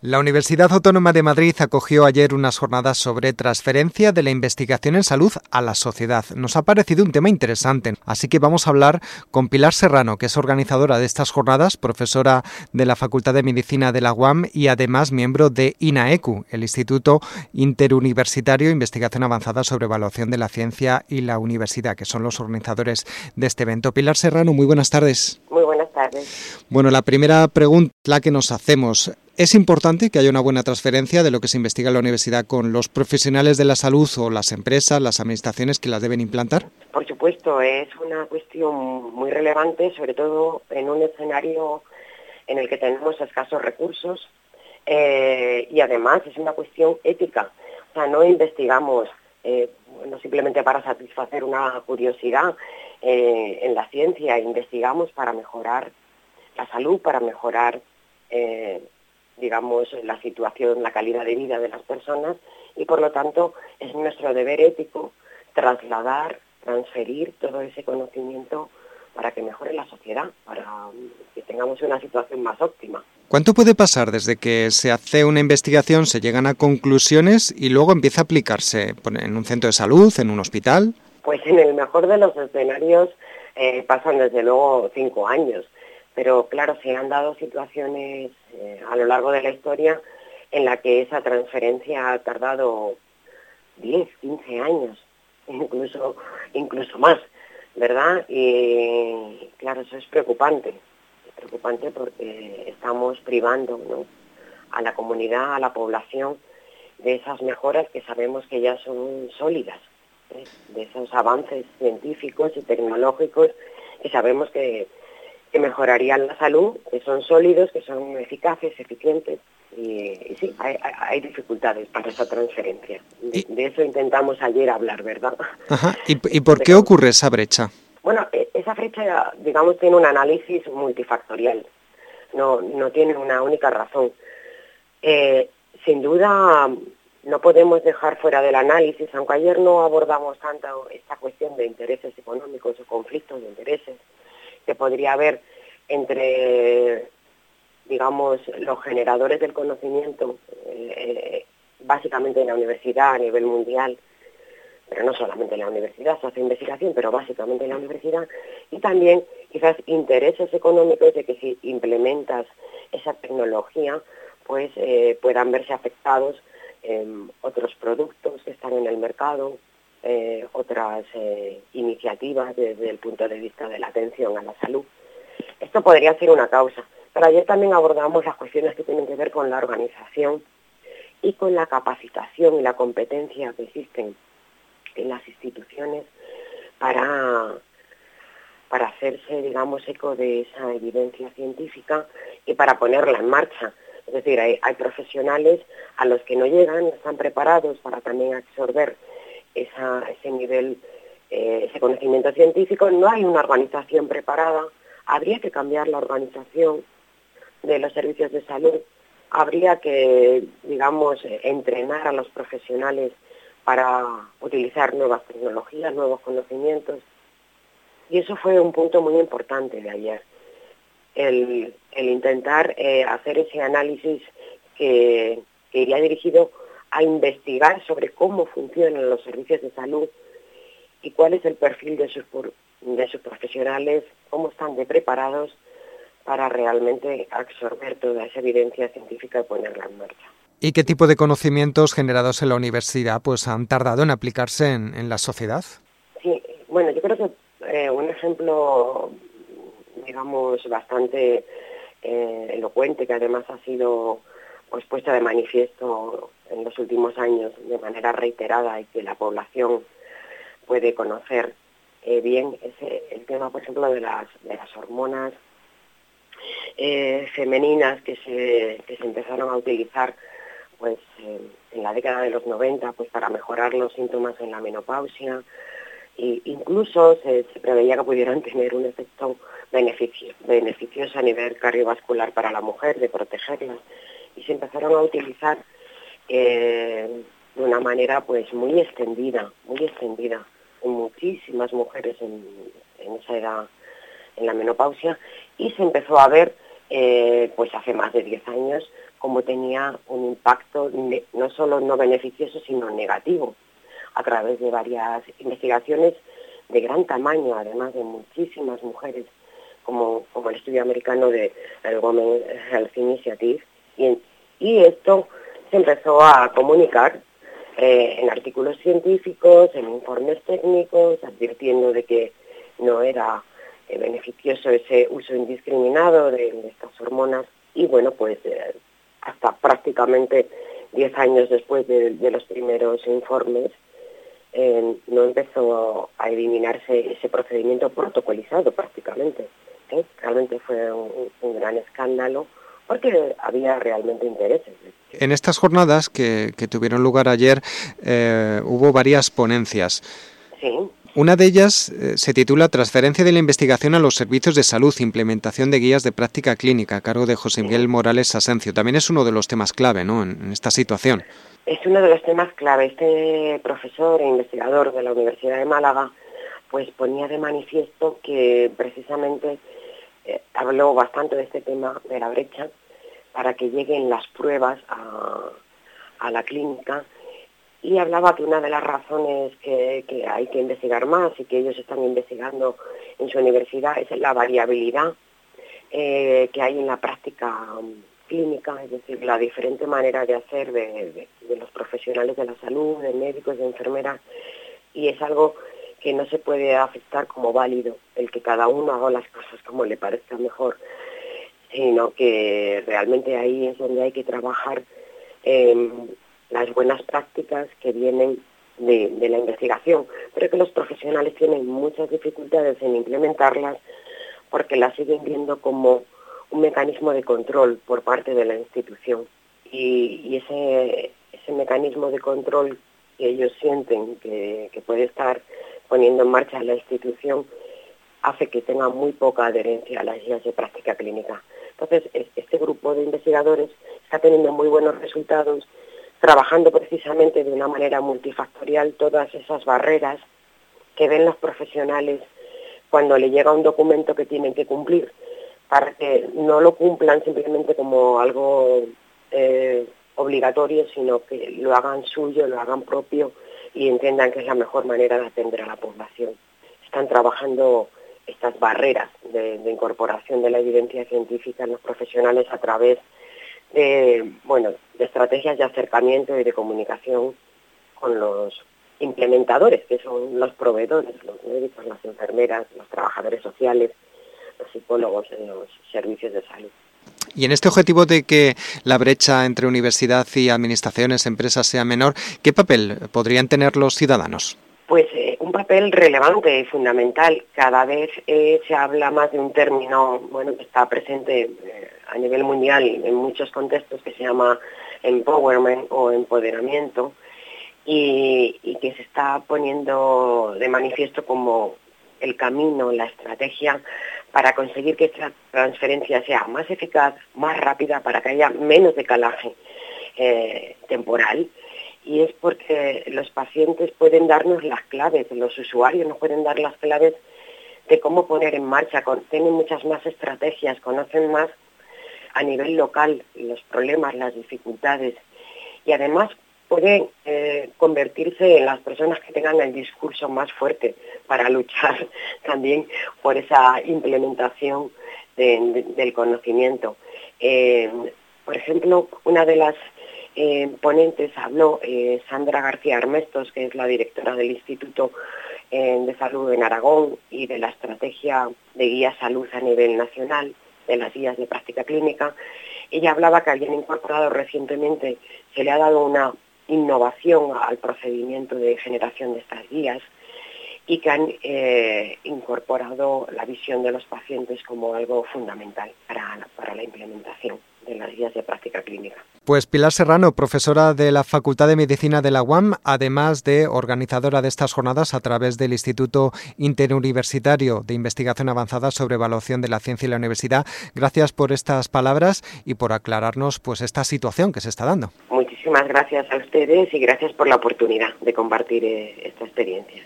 La Universidad Autónoma de Madrid acogió ayer unas jornadas sobre transferencia de la investigación en salud a la sociedad. Nos ha parecido un tema interesante, así que vamos a hablar con Pilar Serrano, que es organizadora de estas jornadas, profesora de la Facultad de Medicina de la UAM y además miembro de INAECU, el Instituto Interuniversitario de Investigación Avanzada sobre Evaluación de la Ciencia y la Universidad, que son los organizadores de este evento. Pilar Serrano, muy buenas tardes. Tardes. Bueno, la primera pregunta la que nos hacemos, es importante que haya una buena transferencia de lo que se investiga en la universidad con los profesionales de la salud o las empresas, las administraciones que las deben implantar. Por supuesto, es una cuestión muy relevante, sobre todo en un escenario en el que tenemos escasos recursos eh, y además es una cuestión ética. O sea, no investigamos eh, no simplemente para satisfacer una curiosidad eh, en la ciencia, investigamos para mejorar la salud, para mejorar digamos, la situación, la calidad de vida de las personas y por lo tanto es nuestro deber ético trasladar, transferir todo ese conocimiento para que mejore la sociedad, para que tengamos una situación más óptima. ¿Cuánto puede pasar desde que se hace una investigación, se llegan a conclusiones y luego empieza a aplicarse en un centro de salud, en un hospital? Pues en el mejor de los escenarios eh, pasan desde luego cinco años. Pero claro, se han dado situaciones eh, a lo largo de la historia en la que esa transferencia ha tardado 10, 15 años, incluso, incluso más, ¿verdad? Y claro, eso es preocupante, es preocupante porque estamos privando a la comunidad, a la población, de esas mejoras que sabemos que ya son sólidas. De esos avances científicos y tecnológicos que sabemos que que mejorarían la salud, que son sólidos, que son eficaces, eficientes. Y, sí, hay, dificultades para esa transferencia. De, eso intentamos ayer hablar, ¿verdad? Ajá. ¿Y, por qué ocurre esa brecha? Bueno, e, esa brecha, digamos, tiene un análisis multifactorial. No, no tiene una única razón. Eh, sin duda, no podemos dejar fuera del análisis, aunque ayer no abordamos tanto esta cuestión de intereses económicos o conflictos de intereses, que podría haber entre, digamos, los generadores del conocimiento, eh, básicamente en la universidad a nivel mundial, pero no solamente en la universidad, se hace investigación, pero básicamente en la universidad, y también quizás intereses económicos de que si implementas esa tecnología, pues eh, puedan verse afectados otros productos que están en el mercado, eh, otras eh, iniciativas desde el punto de vista de la atención a la salud. Esto podría ser una causa, pero ayer también abordamos las cuestiones que tienen que ver con la organización y con la capacitación y la competencia que existen en las instituciones para, para hacerse, digamos, eco de esa evidencia científica y para ponerla en marcha. Es decir, hay, profesionales a los que no llegan, no están preparados para también absorber ese nivel, eh, ese conocimiento científico, no hay una organización preparada, habría que cambiar la organización de los servicios de salud, habría que, digamos, entrenar a los profesionales para utilizar nuevas tecnologías, nuevos conocimientos. Y eso fue un punto muy importante de ayer, el, intentar eh, hacer ese análisis que, que iría dirigido a investigar sobre cómo funcionan los servicios de salud y cuál es el perfil de sus, de sus profesionales, cómo están de preparados para realmente absorber toda esa evidencia científica y ponerla en marcha. ¿Y qué tipo de conocimientos generados en la universidad pues han tardado en aplicarse en, la sociedad? Sí, bueno, yo creo que eh, un ejemplo, digamos, bastante eh, elocuente, que además ha sido pues puesta de manifiesto en los últimos años de manera reiterada y que la población puede conocer eh, bien es el tema, por ejemplo, de las, de las hormonas eh, femeninas que se, que se empezaron a utilizar pues en la década de los 90 pues para mejorar los síntomas en la menopausia e incluso se, preveía que pudieran tener un efecto beneficio, beneficioso a nivel cardiovascular para la mujer de protegerla. Y se empezaron a utilizar eh, de una manera pues muy extendida, muy extendida en muchísimas mujeres en, esa edad, en la menopausia, y se empezó a ver, eh, pues hace más de 10 años, como tenía un impacto no solo no beneficioso, sino negativo, a través de varias investigaciones de gran tamaño, además de muchísimas mujeres, como, el estudio americano de el Women Health Initiative. Y, y esto se empezó a comunicar eh, en artículos científicos, en informes técnicos, advirtiendo de que no era eh, beneficioso ese uso indiscriminado de, estas hormonas y bueno, pues eh, hasta prácticamente 10 años después de, los primeros informes no empezó a eliminarse ese procedimiento protocolizado prácticamente. Realmente fue un gran escándalo porque había realmente intereses. En estas jornadas que, tuvieron lugar ayer eh, hubo varias ponencias. Sí. Una de ellas eh, se titula Transferencia de la investigación a los servicios de salud, implementación de guías de práctica clínica, a cargo de José Miguel Morales Asencio. También es uno de los temas clave ¿no? en, esta situación. Es uno de los temas clave. Este profesor e investigador de la Universidad de Málaga pues ponía de manifiesto que precisamente eh, habló bastante de este tema de la brecha para que lleguen las pruebas a, la clínica y hablaba que una de las razones que, hay que investigar más y que ellos están investigando en su universidad es la variabilidad eh, que hay en la práctica clínica, es decir, la diferente manera de hacer de, de, los profesionales de la salud, de médicos, de enfermeras, y es algo que no se puede aceptar como válido, el que cada uno haga las cosas como le parezca mejor, sino que realmente ahí es donde hay que trabajar las buenas prácticas que vienen de, la investigación, pero que los profesionales tienen muchas dificultades en implementarlas porque las siguen viendo como un mecanismo de control por parte de la institución. Y, y ese, ese mecanismo de control que ellos sienten que, que puede estar poniendo en marcha la institución hace que tenga muy poca adherencia a las guías de práctica clínica. Entonces, este grupo de investigadores está teniendo muy buenos resultados, trabajando precisamente de una manera multifactorial todas esas barreras que ven los profesionales cuando le llega un documento que tienen que cumplir, para que no lo cumplan simplemente como algo eh, obligatorio, sino que lo hagan suyo, lo hagan propio y entiendan que es la mejor manera de atender a la población. Están trabajando estas barreras de, incorporación de la evidencia científica en los profesionales a través de, bueno, de estrategias de acercamiento y de comunicación con los implementadores, que son los proveedores, los médicos, las enfermeras, los trabajadores sociales, los psicólogos en los servicios de salud. Y en este objetivo de que la brecha entre universidad y administraciones, empresas sea menor, ¿qué papel podrían tener los ciudadanos? Pues eh, un papel relevante y fundamental. Cada vez eh, se habla más de un término, bueno, que está presente eh, a nivel mundial en muchos contextos que se llama empowerment o empoderamiento y, que se está poniendo de manifiesto como el camino, la estrategia para conseguir que esta transferencia sea más eficaz, más rápida, para que haya menos decalaje eh, temporal. Y es porque los pacientes pueden darnos las claves, los usuarios nos pueden dar las claves de cómo poner en marcha, tienen muchas más estrategias, conocen más a nivel local los problemas, las dificultades y además pueden eh, convertirse en las personas que tengan el discurso más fuerte para luchar también por esa implementación del conocimiento. Eh, por ejemplo, una de las eh, ponentes habló Sandra García Armestos, que es la directora del Instituto de Salud en Aragón y de la estrategia de guía salud a nivel nacional, de las guías de práctica clínica. Ella hablaba que habían incorporado recientemente, se le ha dado una innovación al procedimiento de generación de estas guías y que han eh, incorporado la visión de los pacientes como algo fundamental para la implementación de las guías de práctica clínica. Pues Pilar Serrano, profesora de la Facultad de Medicina de la UAM, además de organizadora de estas jornadas a través del Instituto Interuniversitario de Investigación Avanzada sobre Evaluación de la Ciencia y la Universidad. Gracias por estas palabras y por aclararnos pues esta situación que se está dando. Muchísimas gracias a ustedes y gracias por la oportunidad de compartir eh, esta experiencia.